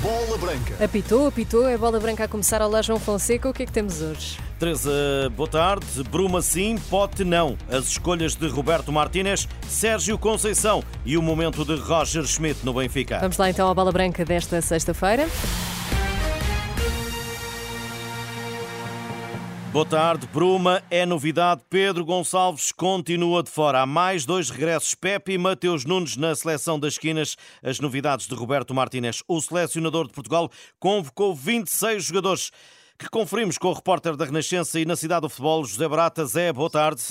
Bola Branca. Apitou, apitou, é bola branca a começar. Olá, João Fonseca, o que é que temos hoje? Teresa, boa tarde. Bruma sim, pote não. As escolhas de Roberto Martínez, Sérgio Conceição e o momento de Roger Schmidt no Benfica. Vamos lá então à bola branca desta sexta-feira. Boa tarde, Bruma. É novidade. Pedro Gonçalves continua de fora. Há mais dois regressos. Pepe e Mateus Nunes na seleção das esquinas. As novidades de Roberto Martínez. O selecionador de Portugal convocou 26 jogadores que conferimos com o repórter da Renascença e na cidade do futebol, José Barata. Zé, boa tarde.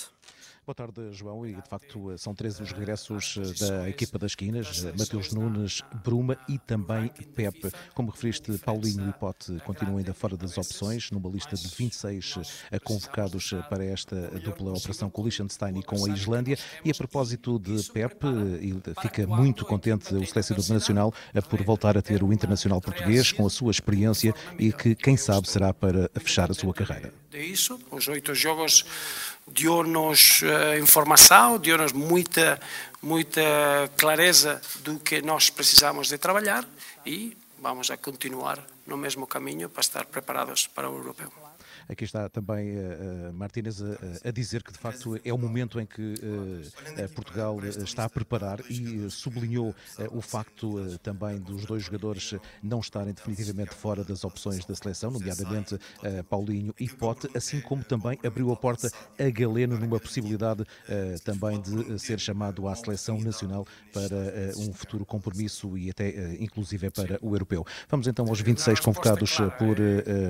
Boa tarde, João. E de facto são 13 os regressos eh, da equipa das esquinas: Mateus Nunes, Bruma e também Pepe. Como referiste, Paulinho e Pote continuam ainda fora das opções, numa lista de 26 eh, convocados eh, para esta dupla operação com o Liechtenstein e com a Islândia. E a propósito de Pepe, fica muito contente o selecionador nacional por voltar a ter o internacional português com a sua experiência e que, quem sabe, será para fechar a sua carreira. É isso, os oito jogos deu-nos uh, informação, deu-nos muita, muita clareza do que nós precisamos de trabalhar e vamos a continuar no mesmo caminho para estar preparados para o europeu. Aqui está também uh, Martínez a, a, dizer que de facto é o momento em que Portugal está a preparar e sublinhou o facto também dos dois jogadores não estarem definitivamente fora das opções da seleção, nomeadamente Paulinho e Pote, assim como também abriu a porta a Galeno numa possibilidade também de ser chamado à seleção nacional para um futuro compromisso e até inclusive para o europeu. Vamos então aos 26 convocados por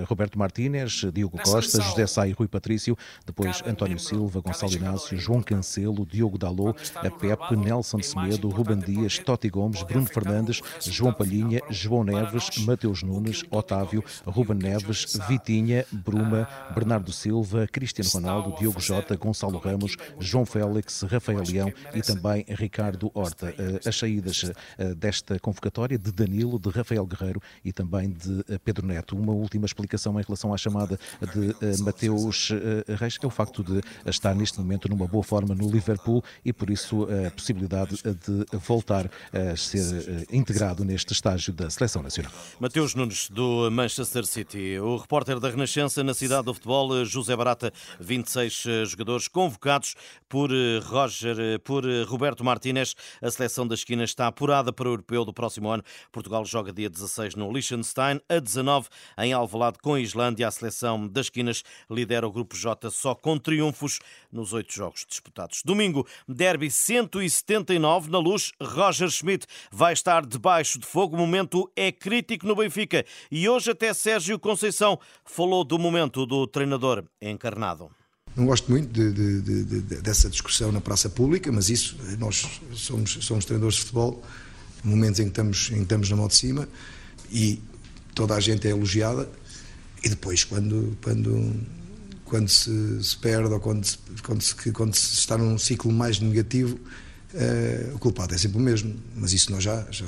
Roberto Martínez, Diogo Costa, José Sá e Rui Patrício, depois António Silva, Gonçalo Inácio, João Cancelo, Diogo Dalô, a Pepe, Nelson Semedo, Ruben Dias, Totti Gomes, Bruno Fernandes, João Palhinha, João Neves, Mateus Nunes, Otávio, Ruben Neves, Vitinha, Bruma, Bernardo Silva, Cristiano Ronaldo, Diogo Jota, Gonçalo Ramos, João Félix, Rafael Leão e também Ricardo Horta. Eh, as saídas eh, desta convocatória de Danilo, de Rafael Guerreiro e também de eh, Pedro Neto. Uma última explicação em relação à chamada de de Mateus uh, Reis é o facto de estar neste momento numa boa forma no Liverpool e por isso a possibilidade de voltar a ser integrado neste estágio da seleção nacional. Mateus Nunes, do Manchester City. O repórter da Renascença na cidade do futebol, José Barata, 26 jogadores convocados por Roger, por Roberto Martínez. A seleção da esquina está apurada para o europeu do próximo ano. Portugal joga dia 16 no Liechtenstein, a 19 em Alvalade com a Islândia. A seleção das Esquinas lidera o Grupo J só com triunfos nos oito jogos disputados. Domingo, Derby 179 na luz. Roger Schmidt vai estar debaixo de fogo. O momento é crítico no Benfica e hoje até Sérgio Conceição falou do momento do treinador encarnado. Não gosto muito de, de, de, dessa discussão na praça pública, mas isso, nós somos, somos treinadores de futebol, momentos em que estamos, em que estamos na mão de cima e toda a gente é elogiada e depois, quando, quando, quando se, se perde ou quando se, quando, se, quando se está num ciclo mais negativo, uh, o culpado é sempre o mesmo. Mas isso nós já, já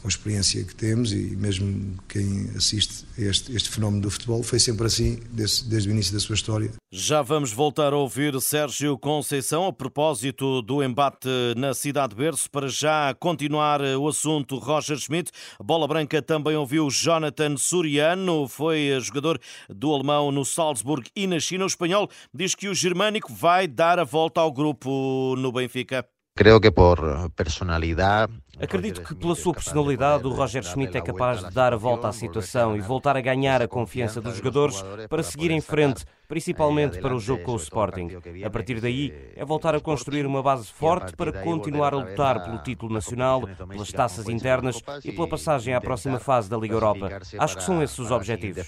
com a experiência que temos e mesmo quem assiste a este, este fenómeno do futebol, foi sempre assim desde, desde o início da sua história. Já vamos voltar a ouvir Sérgio Conceição a propósito do embate na Cidade Berço. Para já continuar o assunto, Roger Schmidt. Bola Branca também ouviu Jonathan Suriano, foi jogador do alemão no Salzburg e na China. O espanhol diz que o germânico vai dar a volta ao grupo no Benfica. Creio que por personalidade Acredito que, pela sua personalidade, o Roger Schmidt é capaz de dar a volta à situação e voltar a ganhar a confiança dos jogadores para seguir em frente, principalmente para o jogo com o Sporting. A partir daí, é voltar a construir uma base forte para continuar a lutar pelo título nacional, pelas taças internas e pela passagem à próxima fase da Liga Europa. Acho que são esses os objetivos.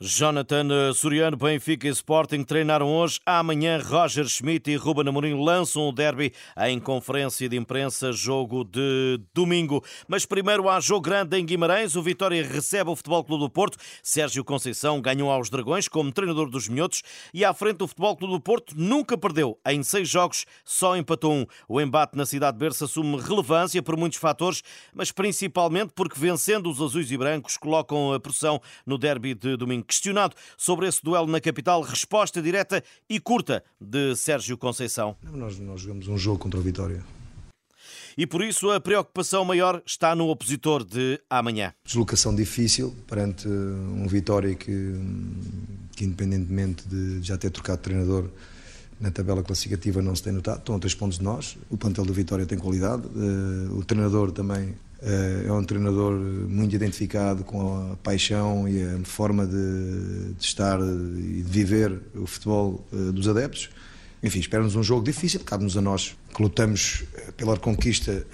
Jonathan Soriano, Benfica e Sporting treinaram hoje. Amanhã, Roger Schmidt e Ruben Amorim lançam o derby em conferência de imprensa, jogo de domingo. Mas primeiro há jogo grande em Guimarães. O Vitória recebe o Futebol Clube do Porto. Sérgio Conceição ganhou aos Dragões como treinador dos Minhotos e à frente do Futebol Clube do Porto nunca perdeu. Em seis jogos só empatou um. O embate na cidade de Berça assume relevância por muitos fatores, mas principalmente porque vencendo os azuis e brancos colocam a pressão no derby de domingo. Questionado sobre esse duelo na capital, resposta direta e curta de Sérgio Conceição. Nós, nós jogamos um jogo contra o Vitória. e por isso a preocupação maior está no opositor de amanhã. Deslocação difícil perante um Vitória que, que independentemente de já ter trocado de treinador, na tabela classificativa não se tem notado, estão a três pontos de nós. O plantel do Vitória tem qualidade, eh, o treinador também eh, é um treinador muito identificado com a paixão e a forma de, de estar e de viver o futebol eh, dos adeptos. Enfim, espera-nos um jogo difícil, cabe-nos a nós que lutamos pela conquista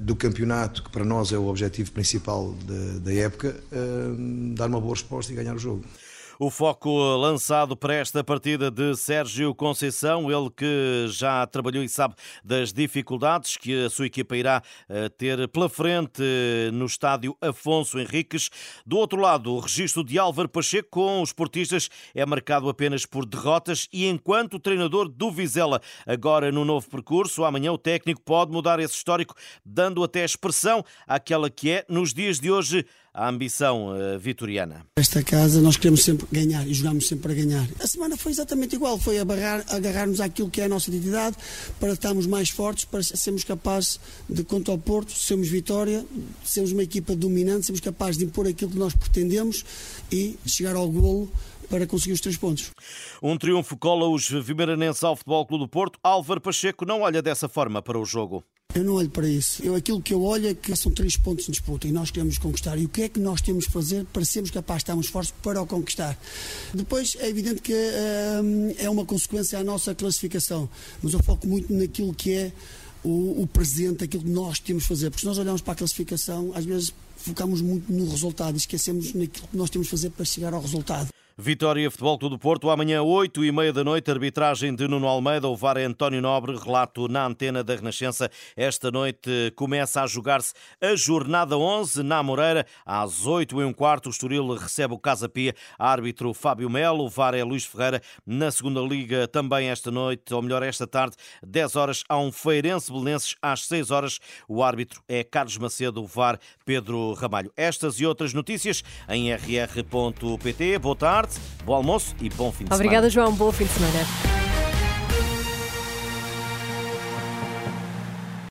do campeonato, que para nós é o objetivo principal da, da época, dar uma boa resposta e ganhar o jogo. O foco lançado para esta partida de Sérgio Conceição, ele que já trabalhou e sabe das dificuldades que a sua equipa irá eh, ter pela frente no estádio Afonso Henriques. Do outro lado, o registro de Álvaro Pacheco com os portistas é marcado apenas por derrotas e enquanto o treinador do Vizela agora no novo percurso, amanhã o técnico pode mudar esse histórico, dando até expressão àquela que é, nos dias de hoje, a ambição uh, vitoriana. Esta casa nós queremos sempre ganhar e jogamos sempre para ganhar. A semana foi exatamente igual, foi agarrar-nos àquilo que é a nossa identidade para estarmos mais fortes, para sermos capazes de, quanto ao Porto, sermos vitória, sermos uma equipa dominante, sermos capazes de impor aquilo que nós pretendemos e chegar ao golo para conseguir os três pontos. Um triunfo cola os vimaranenses ao Futebol Clube do Porto. Álvaro Pacheco não olha dessa forma para o jogo. Eu não olho para isso. Eu, aquilo que eu olho é que são três pontos em disputa e nós queremos conquistar. E o que é que nós temos que fazer para sermos capazes de estarmos fortes para o conquistar? Depois, é evidente que hum, é uma consequência à nossa classificação, mas eu foco muito naquilo que é o, o presente, aquilo que nós temos que fazer. Porque se nós olharmos para a classificação, às vezes focamos muito no resultado e esquecemos naquilo que nós temos que fazer para chegar ao resultado. Vitória Futebol Clube do Porto, amanhã 8 e meia da noite, arbitragem de Nuno Almeida, o VAR é António Nobre, relato na antena da Renascença. Esta noite começa a jogar-se a jornada 11 na Moreira, às 8 e um quarto, o Estoril recebe o Casa Pia, árbitro Fábio Melo, o VAR é Luís Ferreira. Na segunda liga, também esta noite, ou melhor, esta tarde, 10 horas, há um Feirense Belenenses, às 6 horas, o árbitro é Carlos Macedo, o VAR Pedro Ramalho. Estas e outras notícias em rr.pt. Boa tarde tarde, bom almoço e bom fim de Obrigada, semana. Obrigada, João. Bom fim de semana.